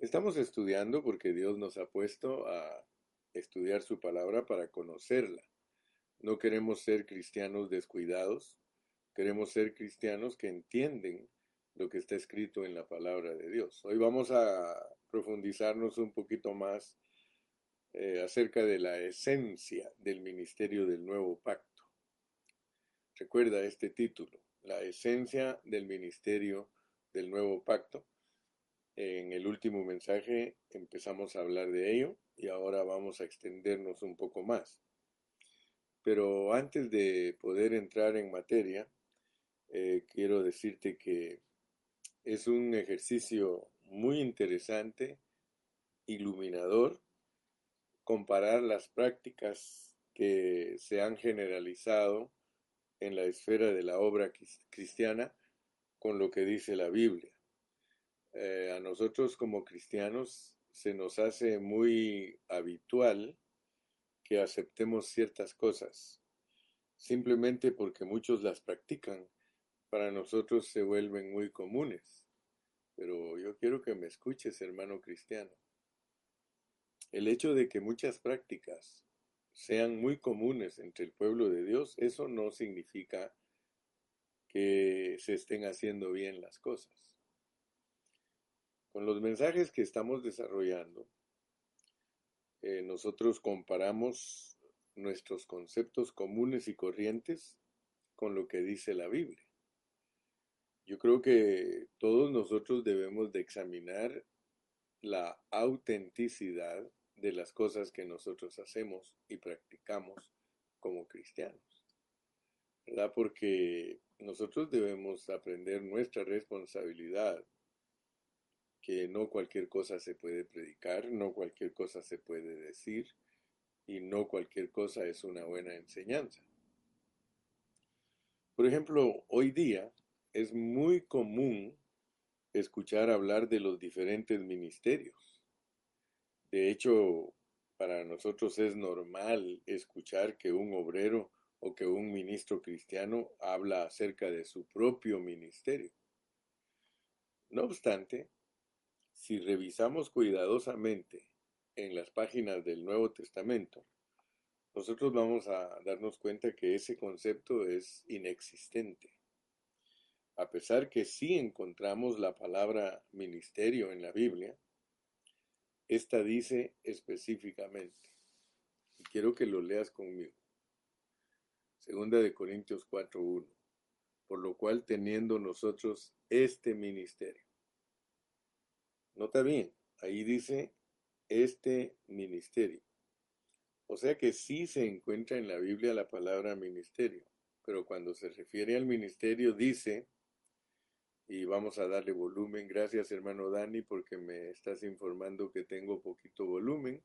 Estamos estudiando porque Dios nos ha puesto a estudiar su palabra para conocerla. No queremos ser cristianos descuidados, queremos ser cristianos que entienden lo que está escrito en la palabra de Dios. Hoy vamos a profundizarnos un poquito más eh, acerca de la esencia del ministerio del nuevo pacto. Recuerda este título, la esencia del ministerio del nuevo pacto. En el último mensaje empezamos a hablar de ello y ahora vamos a extendernos un poco más. Pero antes de poder entrar en materia, eh, quiero decirte que es un ejercicio muy interesante, iluminador, comparar las prácticas que se han generalizado en la esfera de la obra cristiana con lo que dice la Biblia. Eh, a nosotros como cristianos se nos hace muy habitual que aceptemos ciertas cosas, simplemente porque muchos las practican, para nosotros se vuelven muy comunes. Pero yo quiero que me escuches, hermano cristiano. El hecho de que muchas prácticas sean muy comunes entre el pueblo de Dios, eso no significa que se estén haciendo bien las cosas. Con los mensajes que estamos desarrollando, eh, nosotros comparamos nuestros conceptos comunes y corrientes con lo que dice la Biblia. Yo creo que todos nosotros debemos de examinar la autenticidad de las cosas que nosotros hacemos y practicamos como cristianos. ¿Verdad? Porque nosotros debemos aprender nuestra responsabilidad que no cualquier cosa se puede predicar, no cualquier cosa se puede decir y no cualquier cosa es una buena enseñanza. Por ejemplo, hoy día es muy común escuchar hablar de los diferentes ministerios. De hecho, para nosotros es normal escuchar que un obrero o que un ministro cristiano habla acerca de su propio ministerio. No obstante, si revisamos cuidadosamente en las páginas del Nuevo Testamento, nosotros vamos a darnos cuenta que ese concepto es inexistente. A pesar que sí encontramos la palabra ministerio en la Biblia, esta dice específicamente, y quiero que lo leas conmigo, segunda de Corintios 4.1, por lo cual teniendo nosotros este ministerio, Nota bien, ahí dice este ministerio. O sea que sí se encuentra en la Biblia la palabra ministerio, pero cuando se refiere al ministerio dice, y vamos a darle volumen, gracias hermano Dani porque me estás informando que tengo poquito volumen.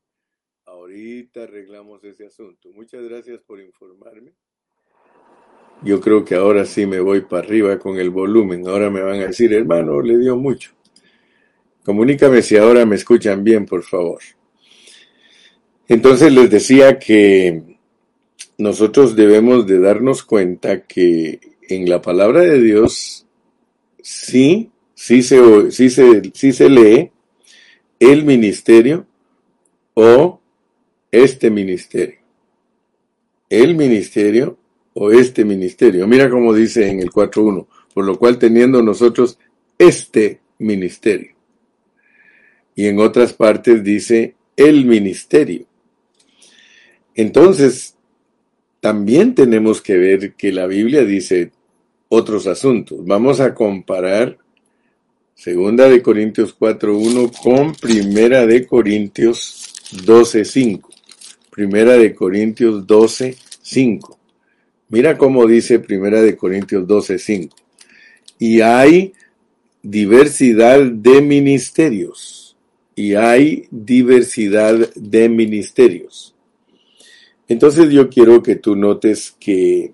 Ahorita arreglamos ese asunto. Muchas gracias por informarme. Yo creo que ahora sí me voy para arriba con el volumen. Ahora me van a decir, hermano, le dio mucho. Comunícame si ahora me escuchan bien, por favor. Entonces les decía que nosotros debemos de darnos cuenta que en la palabra de Dios sí, sí se, sí se, sí se lee el ministerio o este ministerio. El ministerio o este ministerio. Mira cómo dice en el 4.1, por lo cual teniendo nosotros este ministerio y en otras partes dice el ministerio. Entonces, también tenemos que ver que la Biblia dice otros asuntos. Vamos a comparar Segunda de Corintios 4.1 con Primera de Corintios 12.5. Primera de Corintios 12.5. Mira cómo dice Primera de Corintios 12.5. Y hay diversidad de ministerios y hay diversidad de ministerios. Entonces yo quiero que tú notes que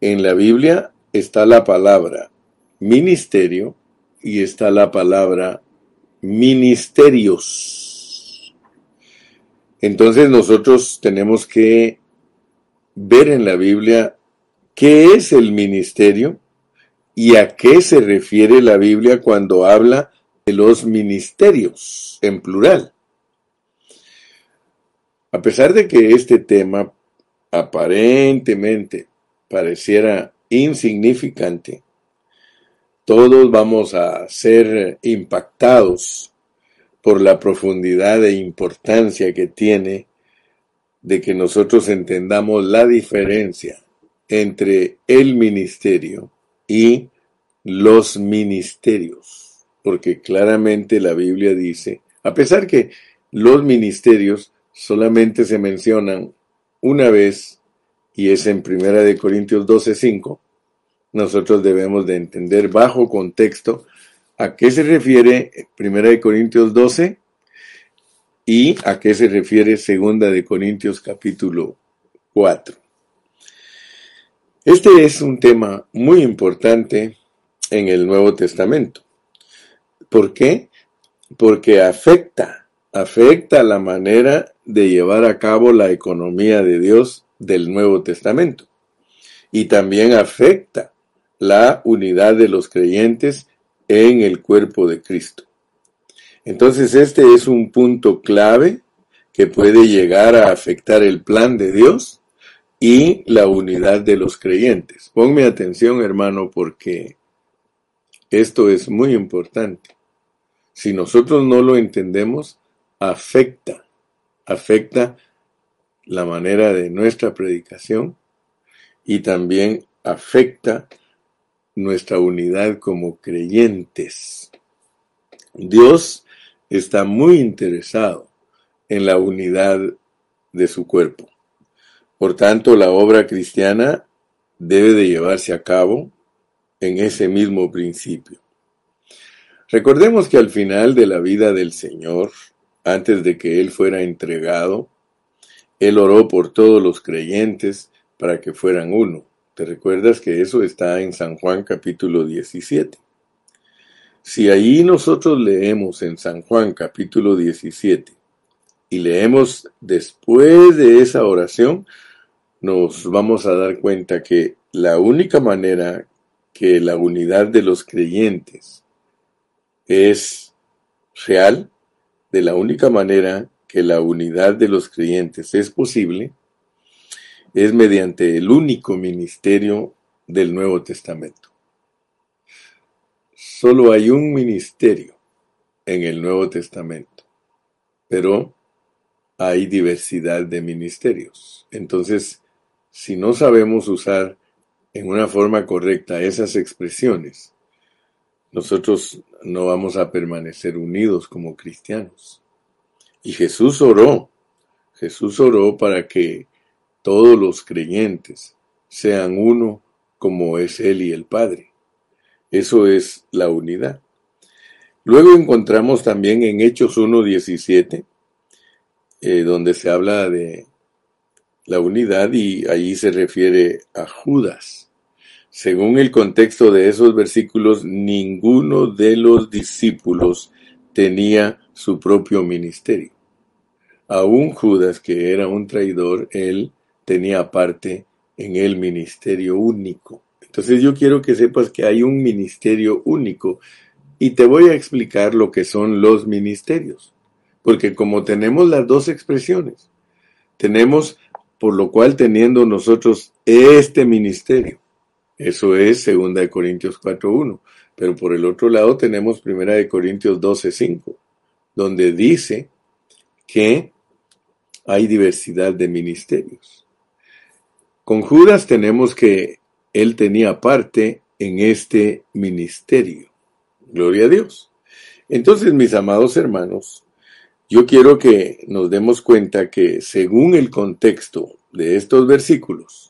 en la Biblia está la palabra ministerio y está la palabra ministerios. Entonces nosotros tenemos que ver en la Biblia qué es el ministerio y a qué se refiere la Biblia cuando habla de los ministerios, en plural. A pesar de que este tema aparentemente pareciera insignificante, todos vamos a ser impactados por la profundidad e importancia que tiene de que nosotros entendamos la diferencia entre el ministerio y los ministerios, porque claramente la Biblia dice, a pesar que los ministerios solamente se mencionan una vez y es en Primera de Corintios 12:5, nosotros debemos de entender bajo contexto a qué se refiere Primera de Corintios 12 y a qué se refiere Segunda de Corintios capítulo 4. Este es un tema muy importante en el Nuevo Testamento. ¿Por qué? Porque afecta, afecta la manera de llevar a cabo la economía de Dios del Nuevo Testamento. Y también afecta la unidad de los creyentes en el cuerpo de Cristo. Entonces este es un punto clave que puede llegar a afectar el plan de Dios y la unidad de los creyentes. Ponme atención hermano porque esto es muy importante. Si nosotros no lo entendemos, afecta, afecta la manera de nuestra predicación y también afecta nuestra unidad como creyentes. Dios está muy interesado en la unidad de su cuerpo. Por tanto, la obra cristiana debe de llevarse a cabo en ese mismo principio. Recordemos que al final de la vida del Señor, antes de que Él fuera entregado, Él oró por todos los creyentes para que fueran uno. ¿Te recuerdas que eso está en San Juan capítulo 17? Si ahí nosotros leemos en San Juan capítulo 17 y leemos después de esa oración, nos vamos a dar cuenta que la única manera que la unidad de los creyentes es real, de la única manera que la unidad de los creyentes es posible, es mediante el único ministerio del Nuevo Testamento. Solo hay un ministerio en el Nuevo Testamento, pero hay diversidad de ministerios. Entonces, si no sabemos usar en una forma correcta esas expresiones, nosotros no vamos a permanecer unidos como cristianos. Y Jesús oró, Jesús oró para que todos los creyentes sean uno como es Él y el Padre. Eso es la unidad. Luego encontramos también en Hechos 1.17, eh, donde se habla de la unidad y allí se refiere a Judas. Según el contexto de esos versículos, ninguno de los discípulos tenía su propio ministerio. Aún Judas, que era un traidor, él tenía parte en el ministerio único. Entonces yo quiero que sepas que hay un ministerio único y te voy a explicar lo que son los ministerios. Porque como tenemos las dos expresiones, tenemos por lo cual teniendo nosotros este ministerio. Eso es segunda de Corintios 4.1. Pero por el otro lado tenemos primera de Corintios 12.5, donde dice que hay diversidad de ministerios. Con Judas tenemos que él tenía parte en este ministerio. Gloria a Dios. Entonces, mis amados hermanos, yo quiero que nos demos cuenta que según el contexto de estos versículos,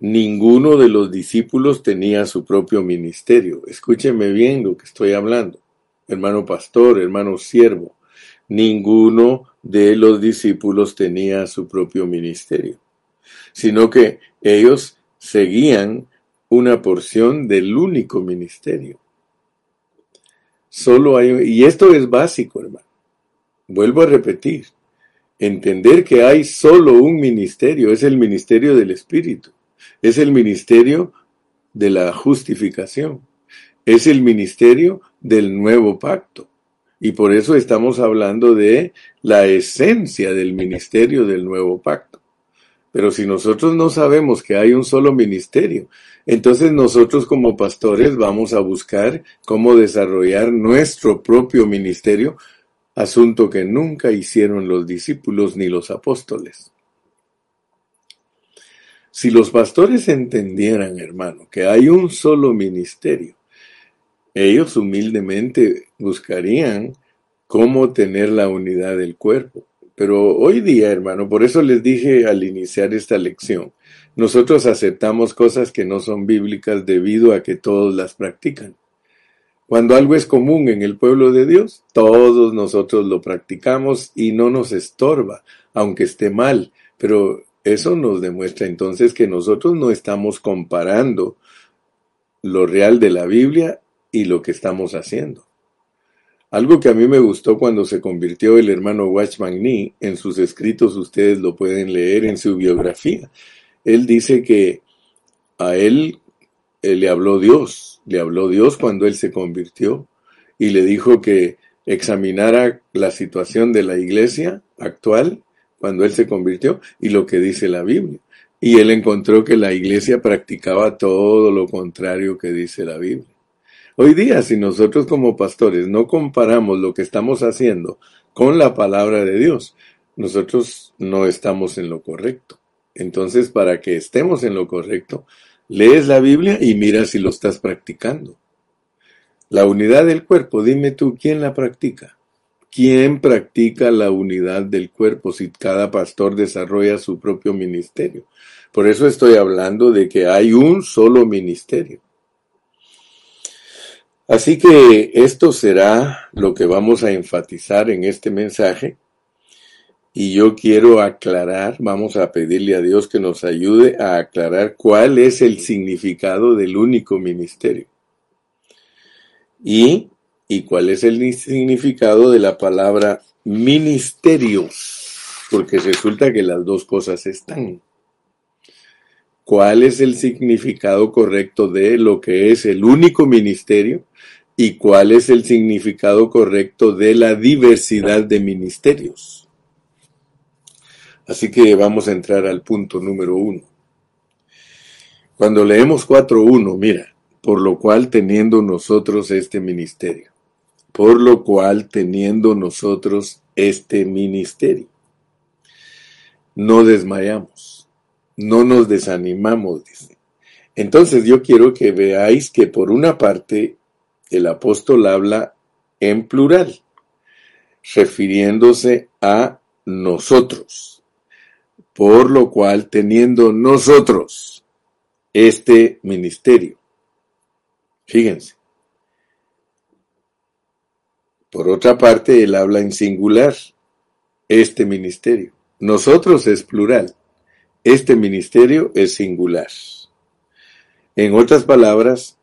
ninguno de los discípulos tenía su propio ministerio. Escúcheme bien lo que estoy hablando. Hermano pastor, hermano siervo, ninguno de los discípulos tenía su propio ministerio sino que ellos seguían una porción del único ministerio. Solo hay, y esto es básico, hermano. Vuelvo a repetir, entender que hay solo un ministerio, es el ministerio del Espíritu, es el ministerio de la justificación, es el ministerio del nuevo pacto. Y por eso estamos hablando de la esencia del ministerio del nuevo pacto. Pero si nosotros no sabemos que hay un solo ministerio, entonces nosotros como pastores vamos a buscar cómo desarrollar nuestro propio ministerio, asunto que nunca hicieron los discípulos ni los apóstoles. Si los pastores entendieran, hermano, que hay un solo ministerio, ellos humildemente buscarían cómo tener la unidad del cuerpo. Pero hoy día, hermano, por eso les dije al iniciar esta lección, nosotros aceptamos cosas que no son bíblicas debido a que todos las practican. Cuando algo es común en el pueblo de Dios, todos nosotros lo practicamos y no nos estorba, aunque esté mal. Pero eso nos demuestra entonces que nosotros no estamos comparando lo real de la Biblia y lo que estamos haciendo. Algo que a mí me gustó cuando se convirtió el hermano Watchman Nee, en sus escritos ustedes lo pueden leer en su biografía. Él dice que a él, él le habló Dios, le habló Dios cuando él se convirtió y le dijo que examinara la situación de la iglesia actual cuando él se convirtió y lo que dice la Biblia. Y él encontró que la iglesia practicaba todo lo contrario que dice la Biblia. Hoy día, si nosotros como pastores no comparamos lo que estamos haciendo con la palabra de Dios, nosotros no estamos en lo correcto. Entonces, para que estemos en lo correcto, lees la Biblia y mira si lo estás practicando. La unidad del cuerpo, dime tú, ¿quién la practica? ¿Quién practica la unidad del cuerpo si cada pastor desarrolla su propio ministerio? Por eso estoy hablando de que hay un solo ministerio. Así que esto será lo que vamos a enfatizar en este mensaje. Y yo quiero aclarar, vamos a pedirle a Dios que nos ayude a aclarar cuál es el significado del único ministerio. Y, y cuál es el significado de la palabra ministerios, porque resulta que las dos cosas están cuál es el significado correcto de lo que es el único ministerio y cuál es el significado correcto de la diversidad de ministerios. Así que vamos a entrar al punto número uno. Cuando leemos 4.1, mira, por lo cual teniendo nosotros este ministerio, por lo cual teniendo nosotros este ministerio, no desmayamos no nos desanimamos, dice. Entonces yo quiero que veáis que por una parte el apóstol habla en plural, refiriéndose a nosotros, por lo cual teniendo nosotros este ministerio. Fíjense. Por otra parte, él habla en singular, este ministerio. Nosotros es plural. Este ministerio es singular. En otras palabras,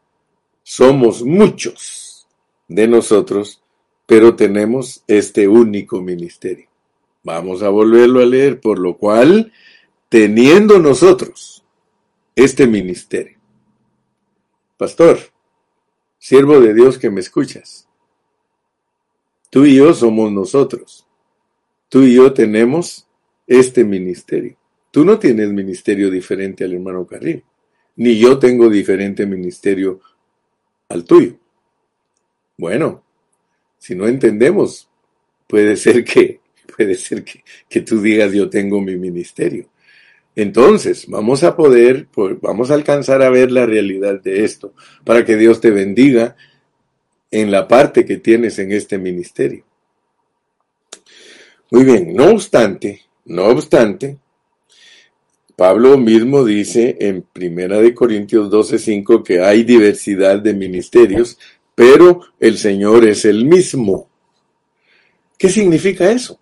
somos muchos de nosotros, pero tenemos este único ministerio. Vamos a volverlo a leer, por lo cual, teniendo nosotros este ministerio. Pastor, siervo de Dios que me escuchas, tú y yo somos nosotros. Tú y yo tenemos este ministerio. Tú no tienes ministerio diferente al hermano Carrillo, ni yo tengo diferente ministerio al tuyo. Bueno, si no entendemos, puede ser que, puede ser que, que tú digas yo tengo mi ministerio. Entonces, vamos a poder, vamos a alcanzar a ver la realidad de esto, para que Dios te bendiga en la parte que tienes en este ministerio. Muy bien, no obstante, no obstante, Pablo mismo dice en Primera de Corintios 12:5 que hay diversidad de ministerios, pero el Señor es el mismo. ¿Qué significa eso?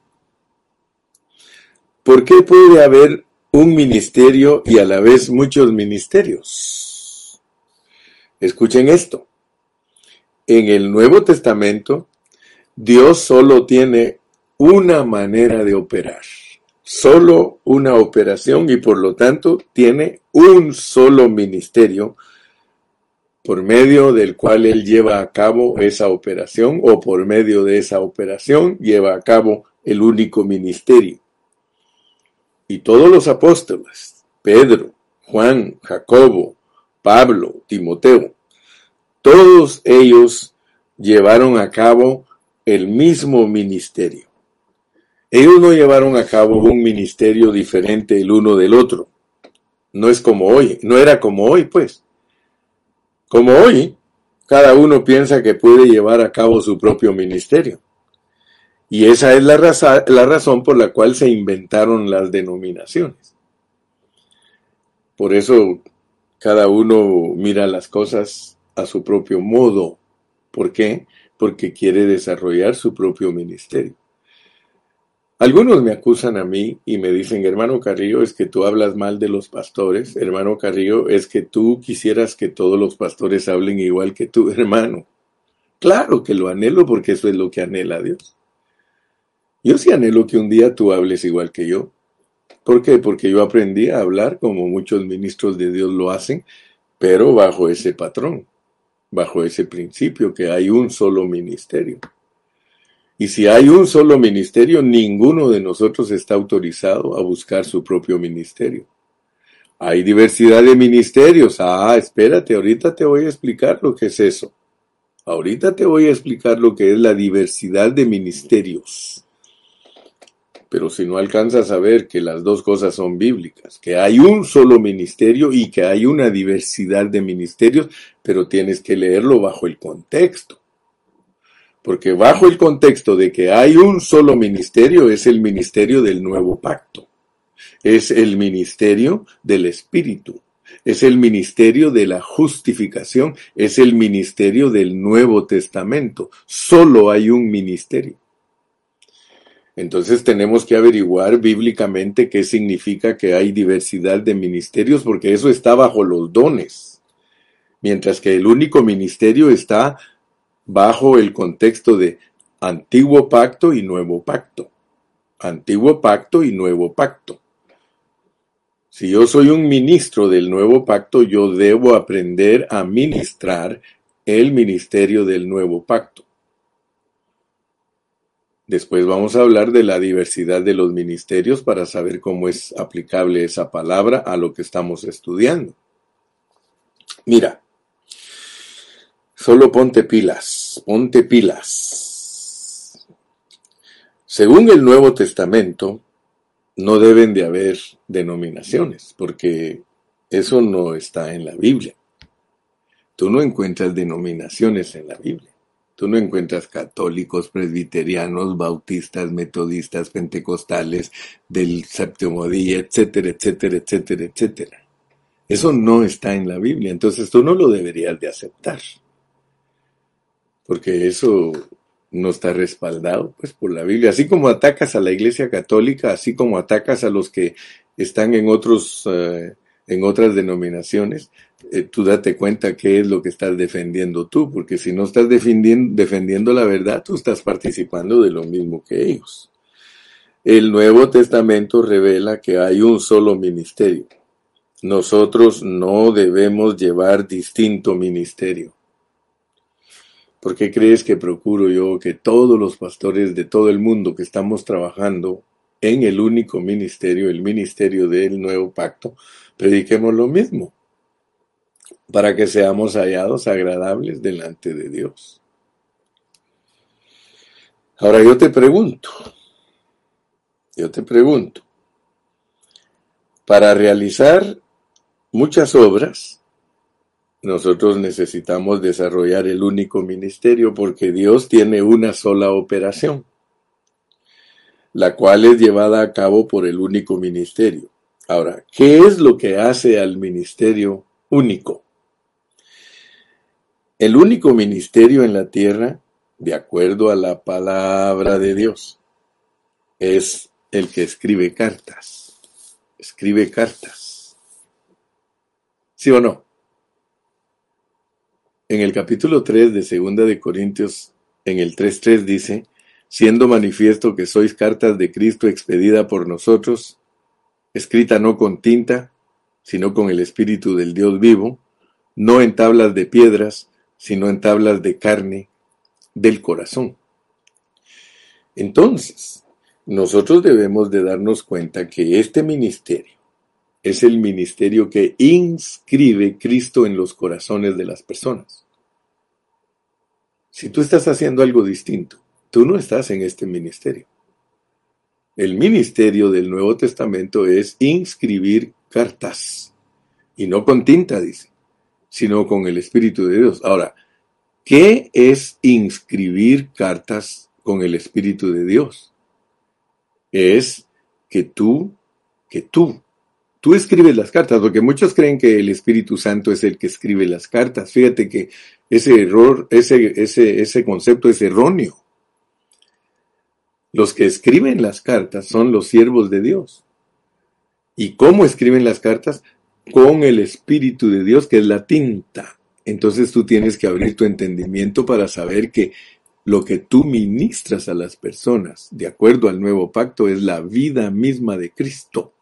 ¿Por qué puede haber un ministerio y a la vez muchos ministerios? Escuchen esto. En el Nuevo Testamento, Dios solo tiene una manera de operar solo una operación y por lo tanto tiene un solo ministerio por medio del cual él lleva a cabo esa operación o por medio de esa operación lleva a cabo el único ministerio. Y todos los apóstoles, Pedro, Juan, Jacobo, Pablo, Timoteo, todos ellos llevaron a cabo el mismo ministerio. Ellos no llevaron a cabo un ministerio diferente el uno del otro. No es como hoy, no era como hoy, pues. Como hoy, cada uno piensa que puede llevar a cabo su propio ministerio. Y esa es la, la razón por la cual se inventaron las denominaciones. Por eso cada uno mira las cosas a su propio modo. ¿Por qué? Porque quiere desarrollar su propio ministerio. Algunos me acusan a mí y me dicen, hermano Carrillo, es que tú hablas mal de los pastores. Hermano Carrillo, es que tú quisieras que todos los pastores hablen igual que tú, hermano. Claro que lo anhelo porque eso es lo que anhela Dios. Yo sí anhelo que un día tú hables igual que yo. ¿Por qué? Porque yo aprendí a hablar como muchos ministros de Dios lo hacen, pero bajo ese patrón, bajo ese principio que hay un solo ministerio. Y si hay un solo ministerio, ninguno de nosotros está autorizado a buscar su propio ministerio. Hay diversidad de ministerios. Ah, espérate, ahorita te voy a explicar lo que es eso. Ahorita te voy a explicar lo que es la diversidad de ministerios. Pero si no alcanzas a ver que las dos cosas son bíblicas, que hay un solo ministerio y que hay una diversidad de ministerios, pero tienes que leerlo bajo el contexto. Porque bajo el contexto de que hay un solo ministerio es el ministerio del nuevo pacto. Es el ministerio del Espíritu. Es el ministerio de la justificación. Es el ministerio del Nuevo Testamento. Solo hay un ministerio. Entonces tenemos que averiguar bíblicamente qué significa que hay diversidad de ministerios porque eso está bajo los dones. Mientras que el único ministerio está bajo el contexto de antiguo pacto y nuevo pacto. Antiguo pacto y nuevo pacto. Si yo soy un ministro del nuevo pacto, yo debo aprender a ministrar el ministerio del nuevo pacto. Después vamos a hablar de la diversidad de los ministerios para saber cómo es aplicable esa palabra a lo que estamos estudiando. Mira, Solo ponte pilas, ponte pilas. Según el Nuevo Testamento, no deben de haber denominaciones, porque eso no está en la Biblia. Tú no encuentras denominaciones en la Biblia. Tú no encuentras católicos, presbiterianos, bautistas, metodistas, pentecostales, del séptimo día, etcétera, etcétera, etcétera, etcétera. Eso no está en la Biblia, entonces tú no lo deberías de aceptar porque eso no está respaldado pues por la Biblia. Así como atacas a la Iglesia Católica, así como atacas a los que están en otros eh, en otras denominaciones, eh, tú date cuenta qué es lo que estás defendiendo tú, porque si no estás defendiendo, defendiendo la verdad, tú estás participando de lo mismo que ellos. El Nuevo Testamento revela que hay un solo ministerio. Nosotros no debemos llevar distinto ministerio. ¿Por qué crees que procuro yo que todos los pastores de todo el mundo que estamos trabajando en el único ministerio, el ministerio del nuevo pacto, prediquemos lo mismo? Para que seamos hallados agradables delante de Dios. Ahora yo te pregunto, yo te pregunto, para realizar muchas obras, nosotros necesitamos desarrollar el único ministerio porque Dios tiene una sola operación, la cual es llevada a cabo por el único ministerio. Ahora, ¿qué es lo que hace al ministerio único? El único ministerio en la tierra, de acuerdo a la palabra de Dios, es el que escribe cartas. Escribe cartas. ¿Sí o no? En el capítulo 3 de Segunda de Corintios, en el 3.3 dice, siendo manifiesto que sois cartas de Cristo expedida por nosotros, escrita no con tinta, sino con el Espíritu del Dios vivo, no en tablas de piedras, sino en tablas de carne del corazón. Entonces, nosotros debemos de darnos cuenta que este ministerio es el ministerio que inscribe Cristo en los corazones de las personas. Si tú estás haciendo algo distinto, tú no estás en este ministerio. El ministerio del Nuevo Testamento es inscribir cartas. Y no con tinta, dice, sino con el Espíritu de Dios. Ahora, ¿qué es inscribir cartas con el Espíritu de Dios? Es que tú, que tú, tú escribes las cartas, porque muchos creen que el Espíritu Santo es el que escribe las cartas. Fíjate que ese error, ese, ese, ese concepto es erróneo. Los que escriben las cartas son los siervos de Dios. ¿Y cómo escriben las cartas? Con el Espíritu de Dios, que es la tinta. Entonces tú tienes que abrir tu entendimiento para saber que lo que tú ministras a las personas, de acuerdo al nuevo pacto, es la vida misma de Cristo.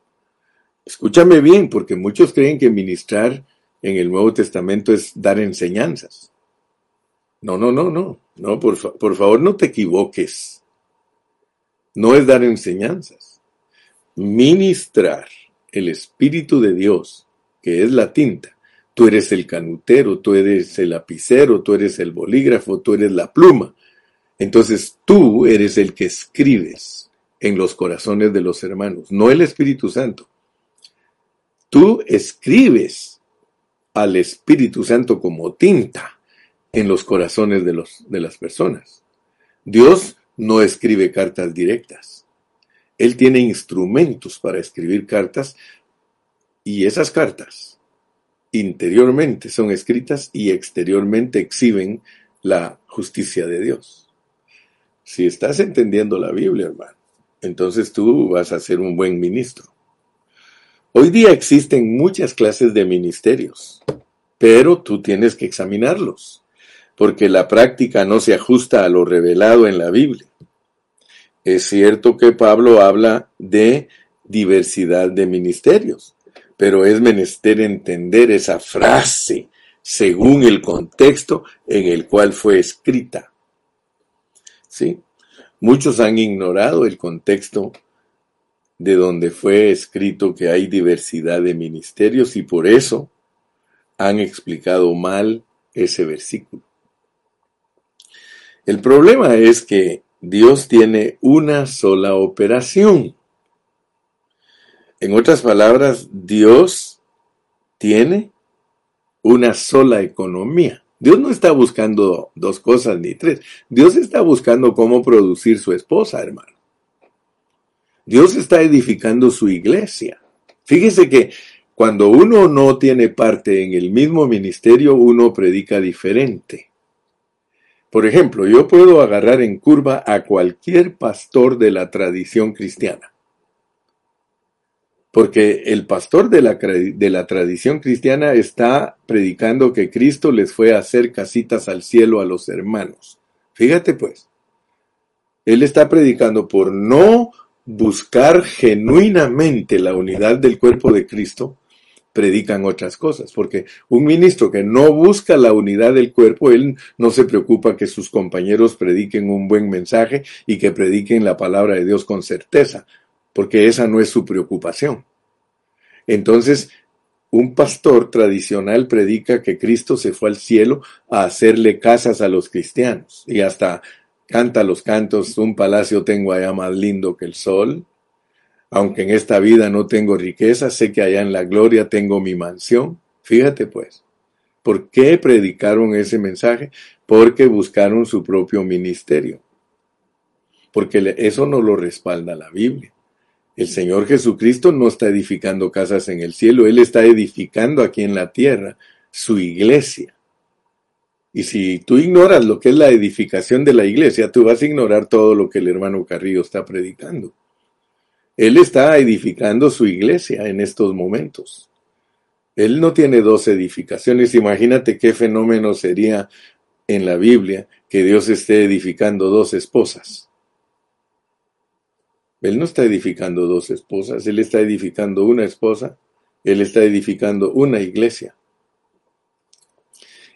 Escúchame bien, porque muchos creen que ministrar en el Nuevo Testamento es dar enseñanzas. No, no, no, no. No, por, por favor, no te equivoques no es dar enseñanzas. Ministrar el Espíritu de Dios, que es la tinta. Tú eres el canutero, tú eres el lapicero, tú eres el bolígrafo, tú eres la pluma. Entonces tú eres el que escribes en los corazones de los hermanos, no el Espíritu Santo. Tú escribes al Espíritu Santo como tinta en los corazones de, de las personas. Dios no escribe cartas directas. Él tiene instrumentos para escribir cartas y esas cartas interiormente son escritas y exteriormente exhiben la justicia de Dios. Si estás entendiendo la Biblia, hermano, entonces tú vas a ser un buen ministro. Hoy día existen muchas clases de ministerios, pero tú tienes que examinarlos, porque la práctica no se ajusta a lo revelado en la Biblia. Es cierto que Pablo habla de diversidad de ministerios, pero es menester entender esa frase según el contexto en el cual fue escrita. ¿Sí? Muchos han ignorado el contexto de donde fue escrito que hay diversidad de ministerios y por eso han explicado mal ese versículo. El problema es que Dios tiene una sola operación. En otras palabras, Dios tiene una sola economía. Dios no está buscando dos cosas ni tres. Dios está buscando cómo producir su esposa, hermano. Dios está edificando su iglesia. Fíjese que cuando uno no tiene parte en el mismo ministerio, uno predica diferente. Por ejemplo, yo puedo agarrar en curva a cualquier pastor de la tradición cristiana. Porque el pastor de la, de la, tradición cristiana está predicando que Cristo les fue a hacer casitas al cielo a los hermanos. Fíjate pues, él está predicando por no buscar genuinamente la unidad del cuerpo de Cristo, predican otras cosas, porque un ministro que no busca la unidad del cuerpo, él no se preocupa que sus compañeros prediquen un buen mensaje y que prediquen la palabra de Dios con certeza, porque esa no es su preocupación. Entonces, un pastor tradicional predica que Cristo se fue al cielo a hacerle casas a los cristianos y hasta canta los cantos, un palacio tengo allá más lindo que el sol, aunque en esta vida no tengo riqueza, sé que allá en la gloria tengo mi mansión. Fíjate pues, ¿por qué predicaron ese mensaje? Porque buscaron su propio ministerio. Porque eso no lo respalda la Biblia. El Señor Jesucristo no está edificando casas en el cielo, Él está edificando aquí en la tierra su iglesia. Y si tú ignoras lo que es la edificación de la iglesia, tú vas a ignorar todo lo que el hermano Carrillo está predicando. Él está edificando su iglesia en estos momentos. Él no tiene dos edificaciones. Imagínate qué fenómeno sería en la Biblia que Dios esté edificando dos esposas. Él no está edificando dos esposas, Él está edificando una esposa, Él está edificando una iglesia.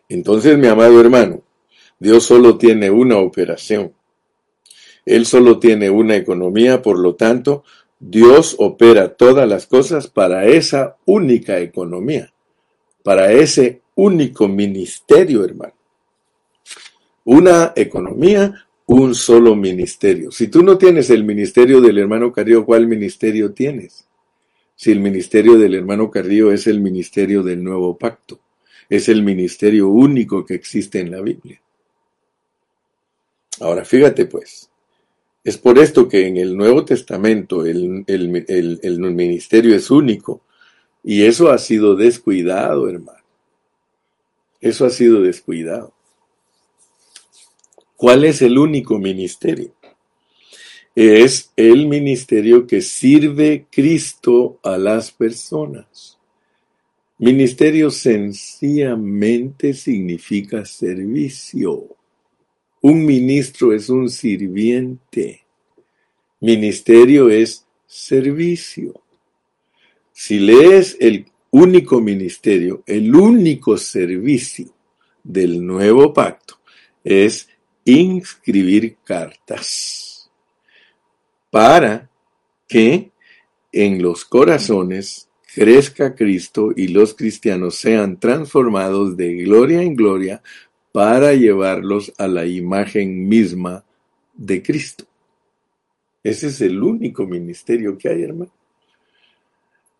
Entonces, mi amado hermano, Dios solo tiene una operación. Él solo tiene una economía, por lo tanto, Dios opera todas las cosas para esa única economía, para ese único ministerio, hermano. Una economía, un solo ministerio. Si tú no tienes el ministerio del hermano Carrillo, ¿cuál ministerio tienes? Si el ministerio del hermano Carrillo es el ministerio del nuevo pacto, es el ministerio único que existe en la Biblia. Ahora fíjate pues, es por esto que en el Nuevo Testamento el, el, ministerio es único y eso ha sido descuidado, hermano. Eso ha sido descuidado. ¿Cuál es el único ministerio? Es el ministerio que sirve Cristo a las personas. Ministerio sencillamente significa servicio. Un ministro es un sirviente. Ministerio es servicio. Si lees el único ministerio, el único servicio del nuevo pacto es inscribir cartas para que en los corazones crezca Cristo y los cristianos sean transformados de gloria en gloria para llevarlos a la imagen misma de Cristo. Ese es el único ministerio que hay, hermano.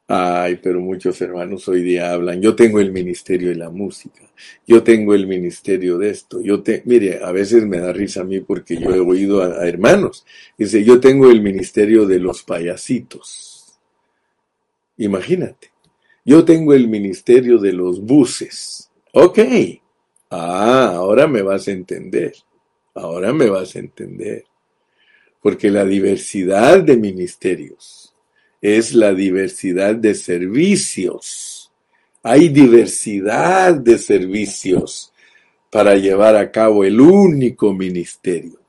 Ay, pero muchos hermanos hoy día hablan, yo tengo el ministerio de la música, yo tengo el ministerio de esto, yo te, mire, a veces me da risa a mí porque yo he oído a, hermanos, dice, yo tengo el ministerio de los payasitos. Imagínate, yo tengo el ministerio de los buses. Ok, ah, ahora me vas a entender, ahora me vas a entender, porque la diversidad de ministerios es la diversidad de servicios. Hay diversidad de servicios para llevar a cabo el único ministerio.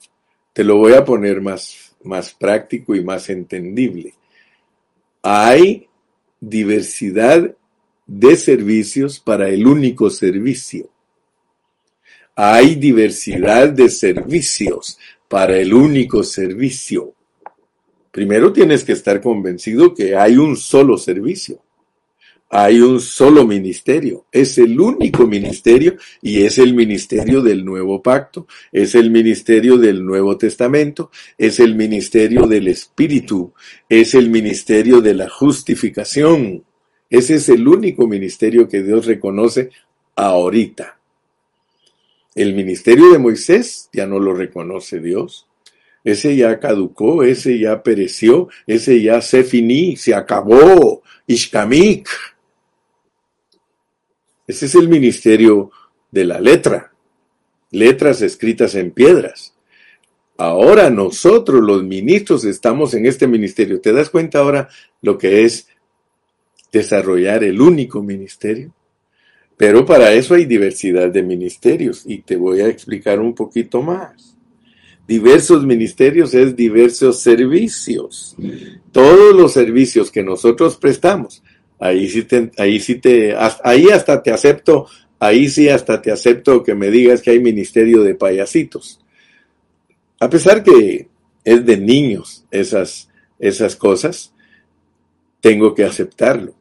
Te lo voy a poner más, más práctico y más entendible. Hay diversidad de servicios para el único servicio. Hay diversidad de servicios para el único servicio. Primero tienes que estar convencido que hay un solo servicio, hay un solo ministerio, es el único ministerio y es el ministerio del nuevo pacto, es el ministerio del Nuevo Testamento, es el ministerio del Espíritu, es el ministerio de la justificación. Ese es el único ministerio que Dios reconoce ahorita. El ministerio de Moisés ya no lo reconoce Dios ese ya caducó, ese ya pereció, ese ya se finí, se acabó, Ishkamik. Ese es el ministerio de la letra, letras escritas en piedras. Ahora nosotros los ministros estamos en este ministerio. ¿Te das cuenta ahora lo que es desarrollar el único ministerio? Pero para eso hay diversidad de ministerios y te voy a explicar un poquito más. Diversos ministerios es diversos servicios. Todos los servicios que nosotros prestamos, ahí sí te, ahí sí te, ahí hasta te acepto, ahí sí hasta te acepto que me digas que hay ministerio de payasitos. A pesar que es de niños esas, esas cosas, tengo que aceptarlo.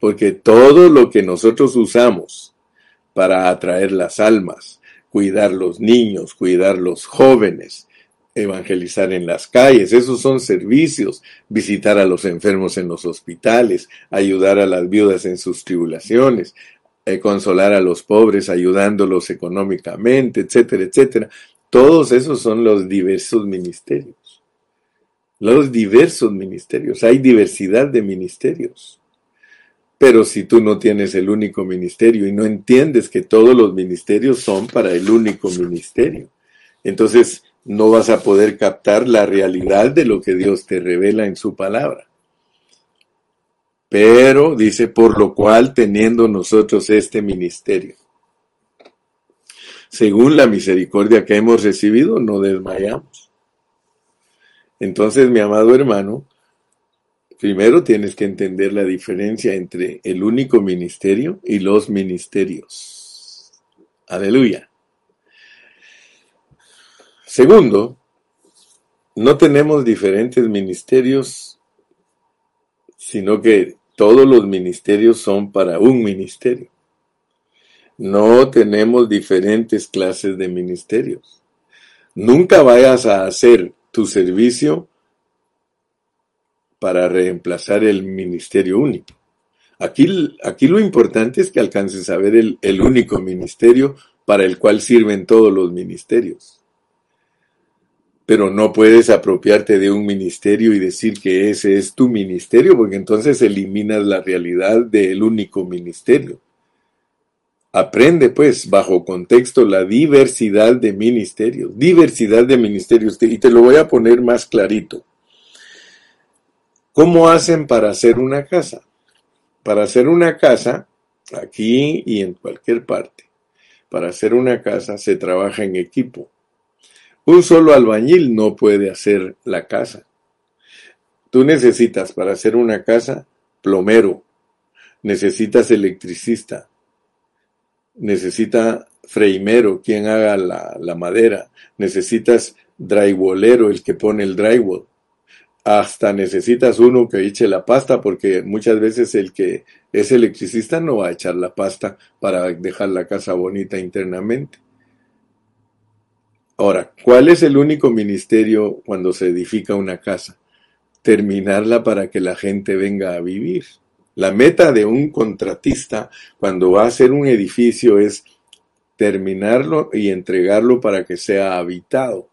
Porque todo lo que nosotros usamos para atraer las almas, cuidar los niños, cuidar los jóvenes, evangelizar en las calles, esos son servicios, visitar a los enfermos en los hospitales, ayudar a las viudas en sus tribulaciones, eh, consolar a los pobres ayudándolos económicamente, etcétera, etcétera. Todos esos son los diversos ministerios. Los diversos ministerios. Hay diversidad de ministerios. Pero si tú no tienes el único ministerio y no entiendes que todos los ministerios son para el único ministerio, entonces no vas a poder captar la realidad de lo que Dios te revela en su palabra. Pero dice, por lo cual teniendo nosotros este ministerio, según la misericordia que hemos recibido, no desmayamos. Entonces, mi amado hermano, primero tienes que entender la diferencia entre el único ministerio y los ministerios. Aleluya. Segundo, no tenemos diferentes ministerios, sino que todos los ministerios son para un ministerio. No tenemos diferentes clases de ministerios. Nunca vayas a hacer tu servicio para reemplazar el ministerio único. Aquí, aquí lo importante es que alcances a ver el, el único ministerio para el cual sirven todos los ministerios. Pero no puedes apropiarte de un ministerio y decir que ese es tu ministerio, porque entonces eliminas la realidad del único ministerio. Aprende pues bajo contexto la diversidad de ministerios, diversidad de ministerios, y te lo voy a poner más clarito. ¿Cómo hacen para hacer una casa? Para hacer una casa, aquí y en cualquier parte, para hacer una casa se trabaja en equipo. Un solo albañil no puede hacer la casa. Tú necesitas para hacer una casa plomero, necesitas electricista, necesita freimero, quien haga la, la madera, necesitas drywallero, el que pone el drywall, hasta necesitas uno que eche la pasta, porque muchas veces el que es electricista no va a echar la pasta para dejar la casa bonita internamente. Ahora, ¿cuál es el único ministerio cuando se edifica una casa? Terminarla para que la gente venga a vivir. La meta de un contratista cuando va a hacer un edificio es terminarlo y entregarlo para que sea habitado.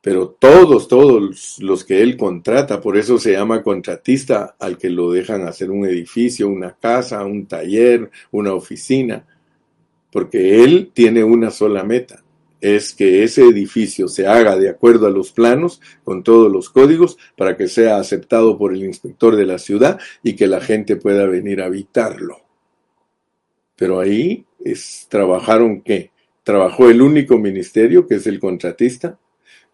Pero todos, todos los que él contrata, por eso se llama contratista al que lo dejan hacer un edificio, una casa, un taller, una oficina, porque él tiene una sola meta, es que ese edificio se haga de acuerdo a los planos, con todos los códigos, para que sea aceptado por el inspector de la ciudad y que la gente pueda venir a habitarlo. Pero ahí es, trabajaron qué? Trabajó el único ministerio, que es el contratista,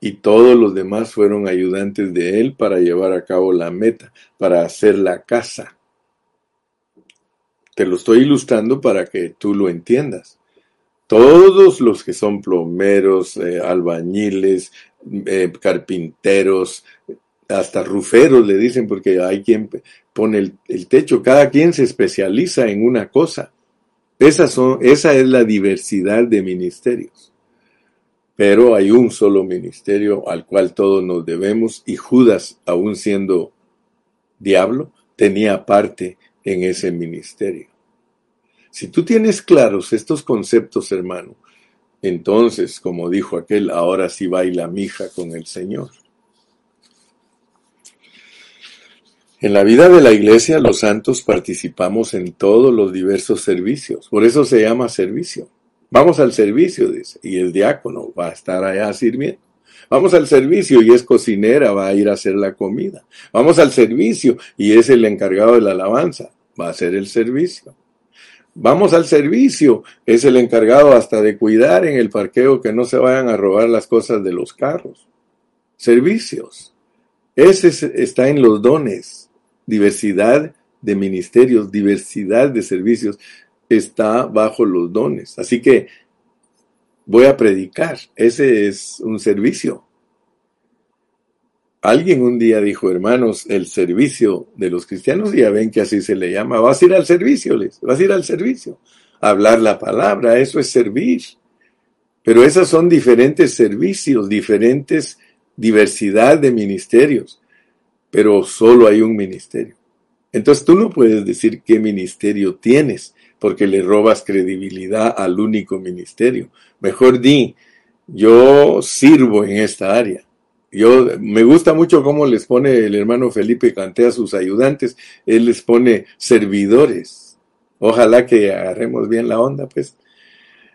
y todos los demás fueron ayudantes de él para llevar a cabo la meta, para hacer la casa. Te lo estoy ilustrando para que tú lo entiendas. Todos los que son plomeros, eh, albañiles, eh, carpinteros, hasta ruferos le dicen porque hay quien pone el, techo, cada quien se especializa en una cosa. Son, esa es la diversidad de ministerios. Pero hay un solo ministerio al cual todos nos debemos y Judas, aun siendo diablo, tenía parte en ese ministerio. Si tú tienes claros estos conceptos, hermano, entonces, como dijo aquel, ahora sí baila mija con el Señor. En la vida de la iglesia, los santos participamos en todos los diversos servicios. Por eso se llama servicio. Vamos al servicio, dice, y el diácono va a estar allá sirviendo. Vamos al servicio y es cocinera, va a ir a hacer la comida. Vamos al servicio y es el encargado de la alabanza, va a hacer el servicio. Vamos al servicio. Es el encargado hasta de cuidar en el parqueo que no se vayan a robar las cosas de los carros. Servicios. Ese está en los dones. Diversidad de ministerios, diversidad de servicios está bajo los dones. Así que voy a predicar. Ese es un servicio. Alguien un día dijo, hermanos, el servicio de los cristianos, ya ven que así se le llama, vas a ir al servicio, les, vas a ir al servicio. Hablar la palabra, eso es servir. Pero esas son diferentes servicios, diferentes diversidad de ministerios, pero solo hay un ministerio. Entonces tú no puedes decir qué ministerio tienes, porque le robas credibilidad al único ministerio. Mejor di, yo sirvo en esta área. Yo me gusta mucho cómo les pone el hermano Felipe Canté a sus ayudantes, él les pone servidores. Ojalá que agarremos bien la onda, pues.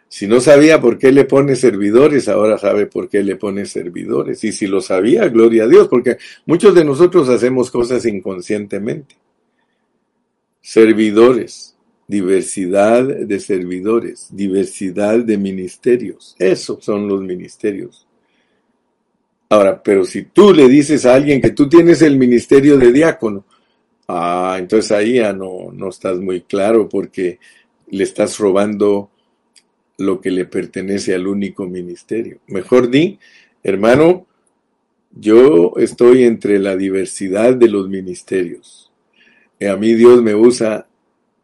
Si no sabía por qué le pone servidores, ahora sabe por qué le pone servidores. Y si lo sabía, gloria a Dios, porque muchos de nosotros hacemos cosas inconscientemente. Servidores, diversidad de servidores, diversidad de ministerios. Esos son los ministerios. Ahora, pero si tú le dices a alguien que tú tienes el ministerio de diácono, ah, entonces ahí ya no, no estás muy claro porque le estás robando lo que le pertenece al único ministerio. Mejor di, hermano, yo estoy entre la diversidad de los ministerios. A mí Dios me usa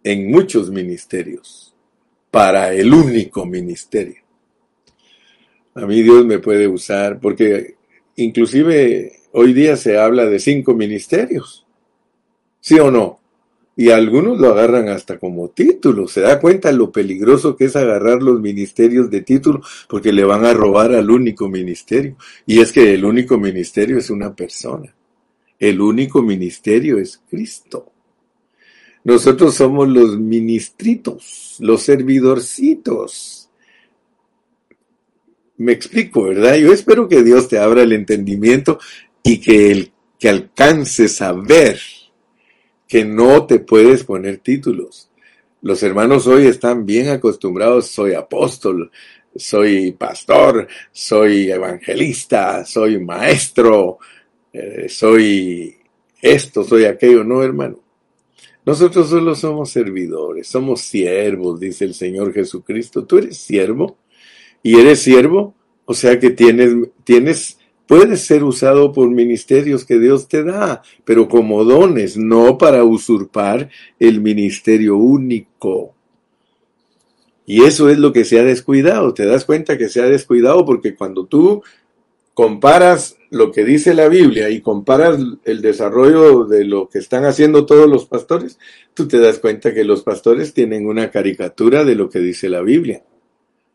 en muchos ministerios para el único ministerio. A mí Dios me puede usar porque inclusive hoy día se habla de cinco ministerios. ¿Sí o no? Y algunos lo agarran hasta como título. Se da cuenta lo peligroso que es agarrar los ministerios de título porque le van a robar al único ministerio. Y es que el único ministerio es una persona. El único ministerio es Cristo. Nosotros somos los ministritos, los servidorcitos. Me explico, ¿verdad? Yo espero que Dios te abra el entendimiento y que, el, que alcances a ver que no te puedes poner títulos. Los hermanos hoy están bien acostumbrados, soy apóstol, soy pastor, soy evangelista, soy maestro, eh, soy esto, soy aquello, no hermano. Nosotros solo somos servidores, somos siervos, dice el Señor Jesucristo. Tú eres siervo y eres siervo, o sea que tienes, tienes Puedes ser usado por ministerios que Dios te da, pero como dones, no para usurpar el ministerio único. Y eso es lo que se ha descuidado. Te das cuenta que se ha descuidado porque cuando tú comparas lo que dice la Biblia y comparas el desarrollo de lo que están haciendo todos los pastores, tú te das cuenta que los pastores tienen una caricatura de lo que dice la Biblia.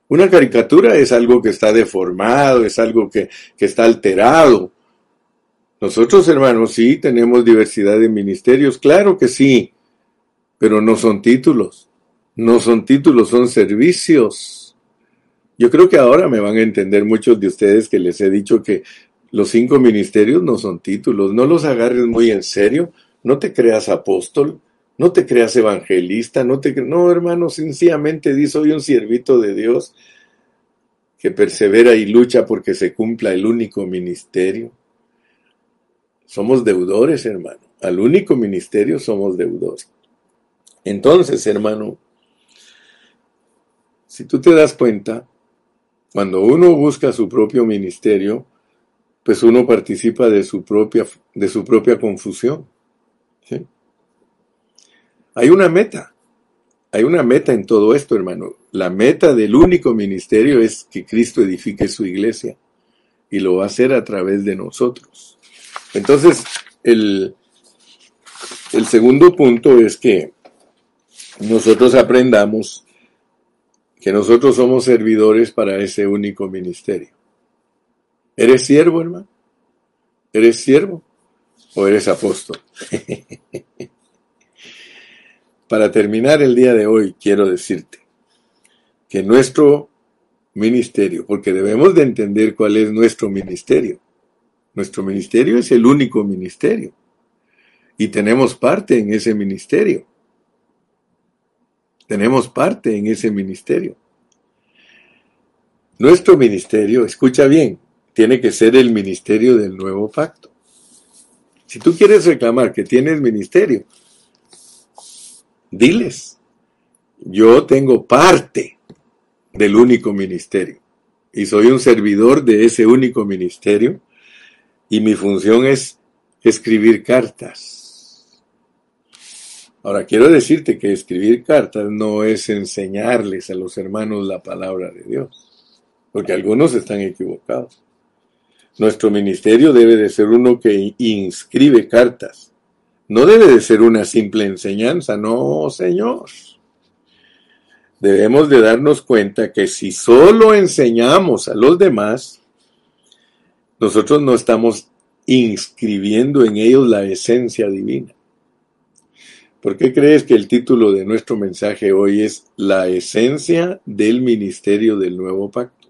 Una caricatura es algo que está deformado, es algo que, está alterado. Nosotros, hermanos, sí tenemos diversidad de ministerios, claro que sí, pero no son títulos, no son títulos, son servicios. Yo creo que ahora me van a entender muchos de ustedes que les he dicho que los cinco ministerios no son títulos, no los agarres muy en serio, no te creas apóstol, no te creas evangelista, no te no, hermano, sencillamente di soy un siervito de Dios que persevera y lucha porque se cumpla el único ministerio. Somos deudores, hermano. Al único ministerio somos deudores. Entonces, hermano, si tú te das cuenta, cuando uno busca su propio ministerio, pues uno participa de su propia, de su propia confusión. Hay una meta, hay una meta en todo esto, hermano. La meta del único ministerio es que Cristo edifique su iglesia y lo va a hacer a través de nosotros. Entonces, el, el segundo punto es que nosotros aprendamos que nosotros somos servidores para ese único ministerio. ¿Eres siervo, hermano? ¿Eres siervo o eres apóstol? Para terminar el día de hoy, quiero decirte que nuestro ministerio, porque debemos de entender cuál es nuestro ministerio. Nuestro ministerio es el único ministerio y tenemos parte en ese ministerio. Tenemos parte en ese ministerio. Nuestro ministerio, escucha bien, tiene que ser el ministerio del nuevo pacto. Si tú quieres reclamar que tienes ministerio, Diles, yo tengo parte del único ministerio y soy un servidor de ese único ministerio y mi función es escribir cartas. Ahora, quiero decirte que escribir cartas no es enseñarles a los hermanos la palabra de Dios, porque algunos están equivocados. Nuestro ministerio debe de ser uno que inscribe cartas no debe de ser una simple enseñanza, no, Señor. Debemos de darnos cuenta que si solo enseñamos a los demás, nosotros no estamos inscribiendo en ellos la esencia divina. ¿Por qué crees que el título de nuestro mensaje hoy es La esencia del ministerio del nuevo pacto?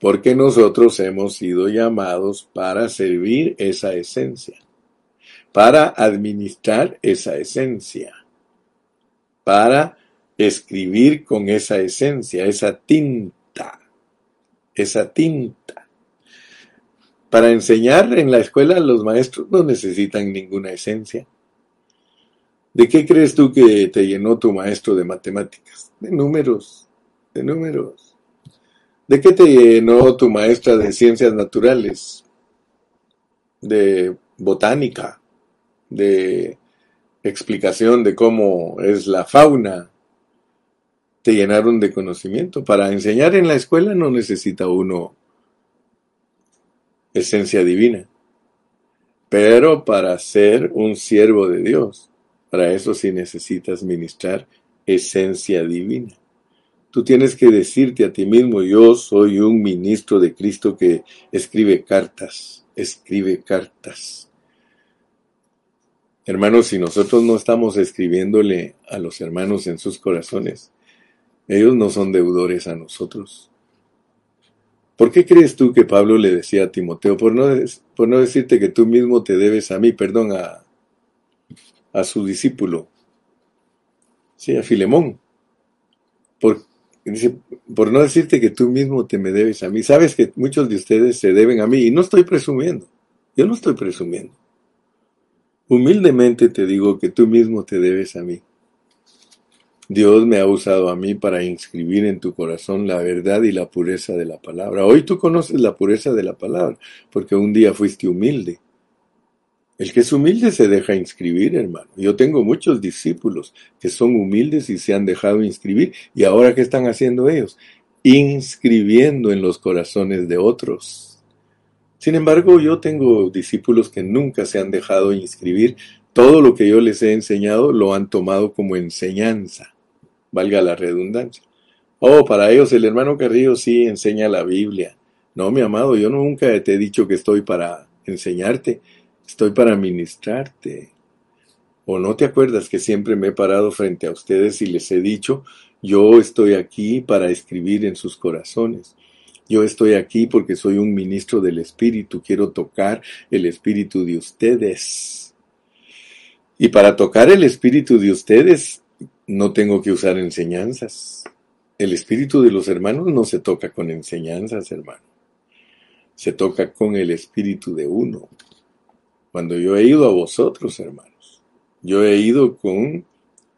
Porque nosotros hemos sido llamados para servir esa esencia para administrar esa esencia, para escribir con esa esencia, esa tinta, esa tinta. Para enseñar en la escuela los maestros no necesitan ninguna esencia. ¿De qué crees tú que te llenó tu maestro de matemáticas? De números. de números. ¿De qué te llenó tu maestra de ciencias naturales? De botánica, de explicación de cómo es la fauna. Te llenaron de conocimiento. Para enseñar en la escuela no necesita uno esencia divina. Pero para ser un siervo de Dios, para eso sí necesitas ministrar esencia divina. Tú tienes que decirte a ti mismo, yo soy un ministro de Cristo que escribe cartas, escribe cartas. Hermanos, si nosotros no estamos escribiéndole a los hermanos en sus corazones, ellos no son deudores a nosotros. ¿Por qué crees tú que Pablo le decía a Timoteo, por no, por no decirte que tú mismo te debes a mí, perdón, a, a su discípulo, sí, a Filemón, por, por no decirte que tú mismo te me debes a mí, sabes que muchos de ustedes se deben a mí y no estoy presumiendo, yo no estoy presumiendo. Humildemente te digo que tú mismo te debes a mí. Dios me ha usado a mí para inscribir en tu corazón la verdad y la pureza de la palabra. Hoy tú conoces la pureza de la palabra, porque un día fuiste humilde. El que es humilde se deja inscribir, hermano. Yo tengo muchos discípulos que son humildes y se han dejado inscribir. ¿Y ahora qué están haciendo ellos? Inscribiendo en los corazones de otros. Sin embargo, yo tengo discípulos que nunca se han dejado inscribir. Todo lo que yo les he enseñado lo han tomado como enseñanza valga la redundancia. Oh, para ellos el hermano Carrillo sí enseña la Biblia. No, mi amado, yo nunca te he dicho que estoy para enseñarte, estoy para ministrarte. ¿O no te acuerdas que siempre me he parado frente a ustedes y les he dicho, yo estoy aquí para escribir en sus corazones? Yo estoy aquí porque soy un ministro del Espíritu, quiero tocar el Espíritu de ustedes. Y para tocar el Espíritu de ustedes no tengo que usar enseñanzas. El espíritu de los hermanos no se toca con enseñanzas, hermano. Se toca con el espíritu de uno. Cuando yo he ido a vosotros, hermanos, yo he ido con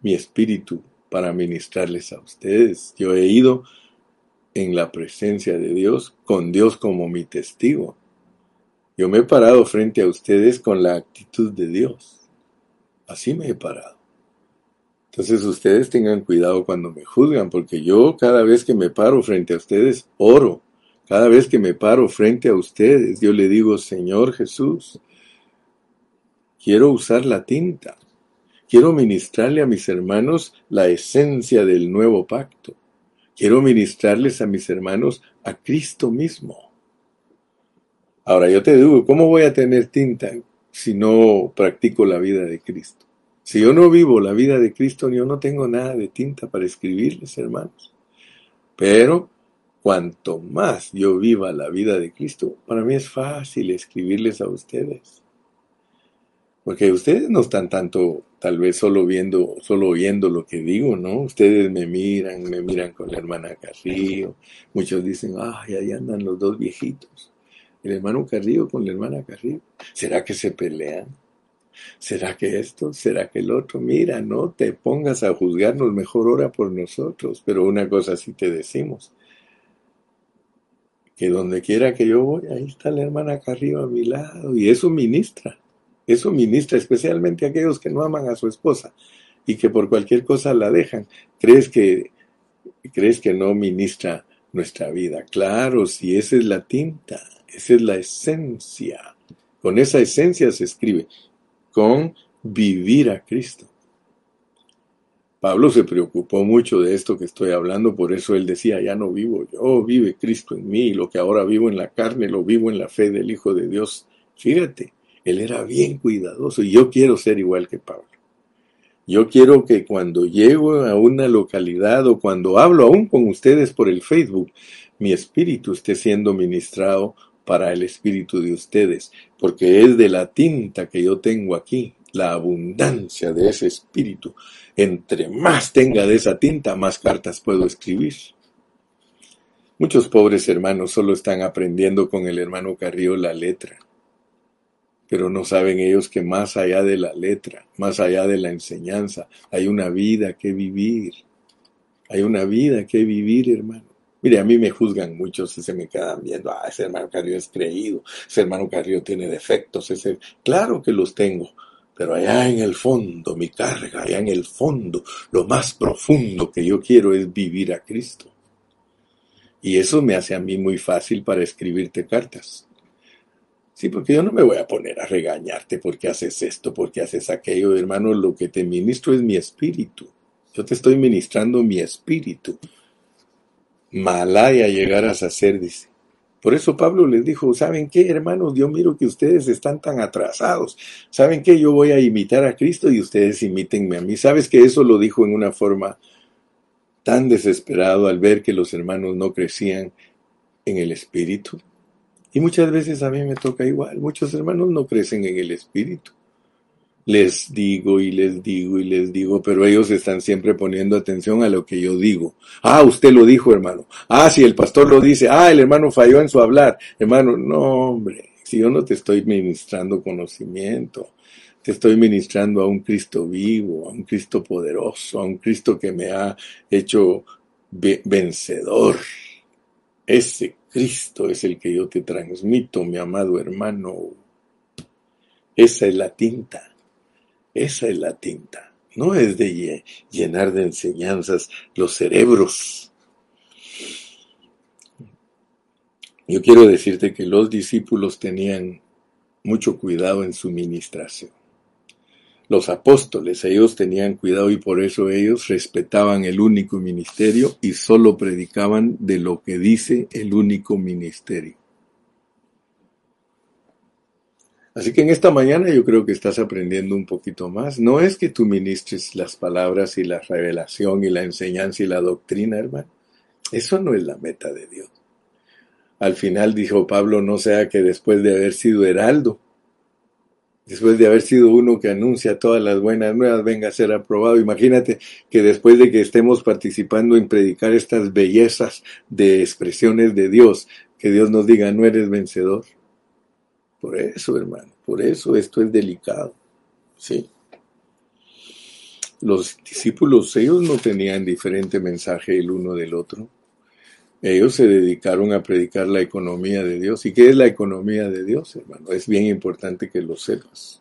mi espíritu para ministrarles a ustedes. Yo he ido en la presencia de Dios, con Dios como mi testigo. Yo me he parado frente a ustedes con la actitud de Dios. Así me he parado. Entonces ustedes tengan cuidado cuando me juzgan, porque yo cada vez que me paro frente a ustedes, oro. Cada vez que me paro frente a ustedes, yo le digo, Señor Jesús, quiero usar la tinta. Quiero ministrarle a mis hermanos la esencia del nuevo pacto. Quiero ministrarles a mis hermanos a Cristo mismo. Ahora yo te digo, ¿cómo voy a tener tinta si no practico la vida de Cristo? Si yo no vivo la vida de Cristo, yo no tengo nada de tinta para escribirles, hermanos. Pero cuanto más yo viva la vida de Cristo, para mí es fácil escribirles a ustedes. Porque ustedes no están tanto, tal vez solo viendo, solo oyendo lo que digo, ¿no? Ustedes me miran, me miran con la hermana Carrillo. Muchos dicen, ay, ahí andan los dos viejitos. El hermano Carrillo con la hermana Carrillo. ¿Será que se pelean? ¿Será que esto? ¿Será que el otro? Mira, no te pongas a juzgarnos, mejor ora por nosotros. Pero una cosa sí te decimos, que donde quiera que yo voy, ahí está la hermana arriba a mi lado. Y eso ministra, eso ministra especialmente a aquellos que no aman a su esposa y que por cualquier cosa la dejan. ¿Crees que, crees que no ministra nuestra vida? Claro, si esa es la tinta, esa es la esencia. Con esa esencia se escribe con vivir a Cristo. Pablo se preocupó mucho de esto que estoy hablando, por eso él decía, ya no vivo yo, vive Cristo en mí, lo que ahora vivo en la carne lo vivo en la fe del Hijo de Dios. Fíjate, él era bien cuidadoso y yo quiero ser igual que Pablo. Yo quiero que cuando llego a una localidad o cuando hablo aún con ustedes por el Facebook, mi espíritu esté siendo ministrado para el espíritu de ustedes, porque es de la tinta que yo tengo aquí, la abundancia de ese espíritu. Entre más tenga de esa tinta, más cartas puedo escribir. Muchos pobres hermanos solo están aprendiendo con el hermano Carrillo la letra, pero no saben ellos que más allá de la letra, más allá de la enseñanza, hay una vida que vivir. Hay una vida que vivir, hermano. Mire, a mí me juzgan muchos y se me quedan viendo, ah, ese hermano Carrillo es creído, ese hermano Carrillo tiene defectos, ese... Claro que los tengo, pero allá en el fondo, mi carga, allá en el fondo, lo más profundo que yo quiero es vivir a Cristo. Y eso me hace a mí muy fácil para escribirte cartas. Sí, porque yo no me voy a poner a regañarte porque haces esto, porque haces aquello, hermano, lo que te ministro es mi espíritu. Yo te estoy ministrando mi espíritu. Malaya llegarás a ser, dice. Por eso Pablo les dijo, ¿saben qué, hermanos? Yo miro que ustedes están tan atrasados. ¿Saben qué? Yo voy a imitar a Cristo y ustedes imítenme a mí. ¿Sabes que eso lo dijo en una forma tan desesperado al ver que los hermanos no crecían en el espíritu? Y muchas veces a mí me toca igual. Muchos hermanos no crecen en el espíritu les digo y les digo y les digo, pero ellos están siempre poniendo atención a lo que yo digo. Ah, usted lo dijo, hermano. Ah, si el pastor lo dice, ah, el hermano falló en su hablar. Hermano, no, hombre, si yo no te estoy ministrando conocimiento, te estoy ministrando a un Cristo vivo, a un Cristo poderoso, a un Cristo que me ha hecho vencedor. Ese Cristo es el que yo te transmito, mi amado hermano. Esa es la tinta esa es la tinta. No es de llenar de enseñanzas los cerebros. Yo quiero decirte que los discípulos tenían mucho cuidado en su ministración. Los apóstoles, ellos tenían cuidado y por eso ellos respetaban el único ministerio y solo predicaban de lo que dice el único ministerio. Así que en esta mañana yo creo que estás aprendiendo un poquito más. No es que tú ministres las palabras y la revelación y la enseñanza y la doctrina, hermano. Eso no es la meta de Dios. Al final dijo Pablo, no sea que después de haber sido heraldo, después de haber sido uno que anuncia todas las buenas nuevas, venga a ser aprobado. Imagínate que después de que estemos participando en predicar estas bellezas de expresiones de Dios, que Dios nos diga, no eres vencedor. Por eso, hermano, por eso esto es delicado. Sí. Los discípulos, ellos no tenían diferente mensaje el uno del otro. Ellos se dedicaron a predicar la economía de Dios. ¿Y qué es la economía de Dios, hermano? Es bien importante que lo sepas.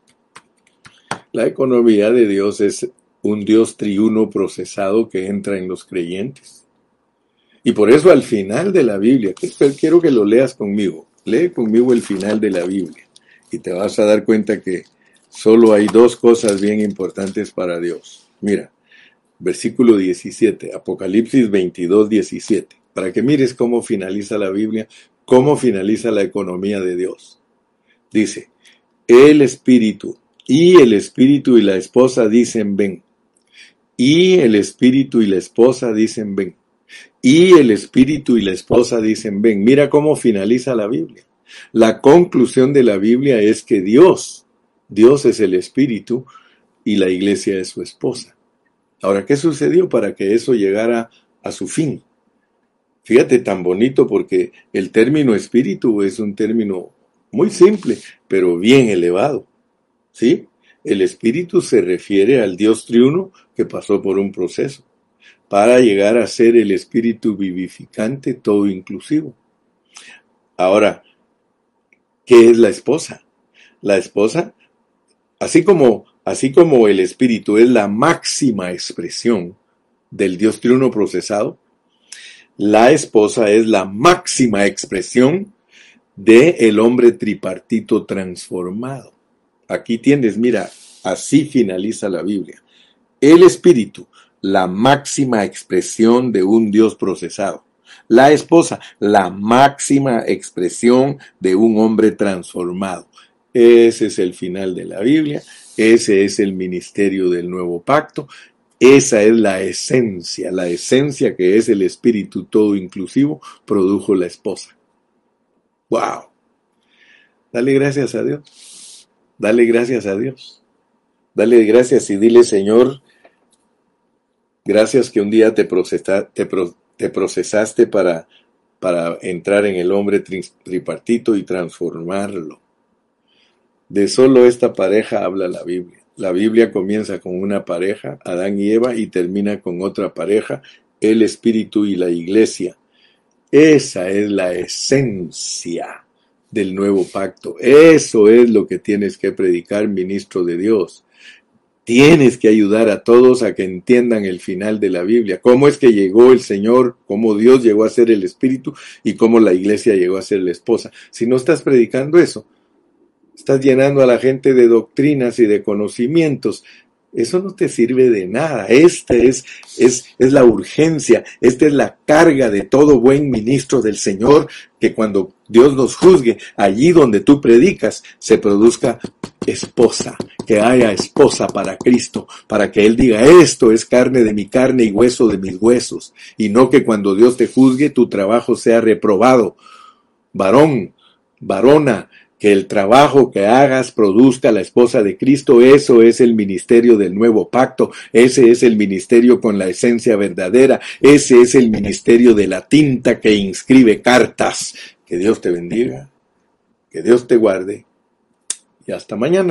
La economía de Dios es un Dios triuno procesado que entra en los creyentes. Y por eso al final de la Biblia, quiero que lo leas conmigo, Lee conmigo el final de la Biblia y te vas a dar cuenta que solo hay dos cosas bien importantes para Dios. Mira, versículo 17, Apocalipsis 22, 17, para que mires cómo finaliza la Biblia, cómo finaliza la economía de Dios. Dice, el Espíritu y el Espíritu y la esposa dicen ven. Y el Espíritu y la esposa dicen ven. Y el espíritu y la esposa dicen, ven, mira cómo finaliza la Biblia. La conclusión de la Biblia es que Dios, Dios es el espíritu y la iglesia es su esposa. Ahora, ¿qué sucedió para que eso llegara a su fin? Fíjate tan bonito porque el término espíritu es un término muy simple, pero bien elevado. ¿Sí? El espíritu se refiere al Dios triuno que pasó por un proceso para llegar a ser el espíritu vivificante todo inclusivo. Ahora, ¿qué es la esposa? La esposa, así como, así como el espíritu es la máxima expresión del Dios triuno procesado, la esposa es la máxima expresión de el hombre tripartito transformado. Aquí tienes, mira, así finaliza la Biblia. El espíritu la máxima expresión de un Dios procesado. La esposa, la máxima expresión de un hombre transformado. Ese es el final de la Biblia, ese es el ministerio del nuevo pacto, esa es la esencia, la esencia que es el espíritu todo inclusivo, produjo la esposa. ¡Wow! Dale gracias a Dios. Dale gracias a Dios. Dale gracias y dile, Señor, Gracias que un día te, procesaste para, para entrar en el hombre tripartito y transformarlo. De solo esta pareja habla la Biblia. La Biblia comienza con una pareja, Adán y Eva, y termina con otra pareja, el Espíritu y la Iglesia. Esa es la esencia del nuevo pacto. Eso es lo que tienes que predicar, ministro de Dios. Tienes que ayudar a todos a que entiendan el final de la Biblia. Cómo es que llegó el Señor, cómo Dios llegó a ser el Espíritu y cómo la iglesia llegó a ser la esposa. Si no estás predicando eso, estás llenando a la gente de doctrinas y de conocimientos. Eso no te sirve de nada. Esta es, es, es la urgencia, esta es la carga de todo buen ministro del Señor, que cuando Dios nos juzgue, allí donde tú predicas, se produzca esposa, que haya esposa para Cristo, para que Él diga, esto es carne de mi carne y hueso de mis huesos, y no que cuando Dios te juzgue tu trabajo sea reprobado. Varón, varona, que el trabajo que hagas produzca la esposa de Cristo, eso es el ministerio del nuevo pacto, ese es el ministerio con la esencia verdadera, ese es el ministerio de la tinta que inscribe cartas. Que Dios te bendiga, que Dios te guarde y hasta mañana.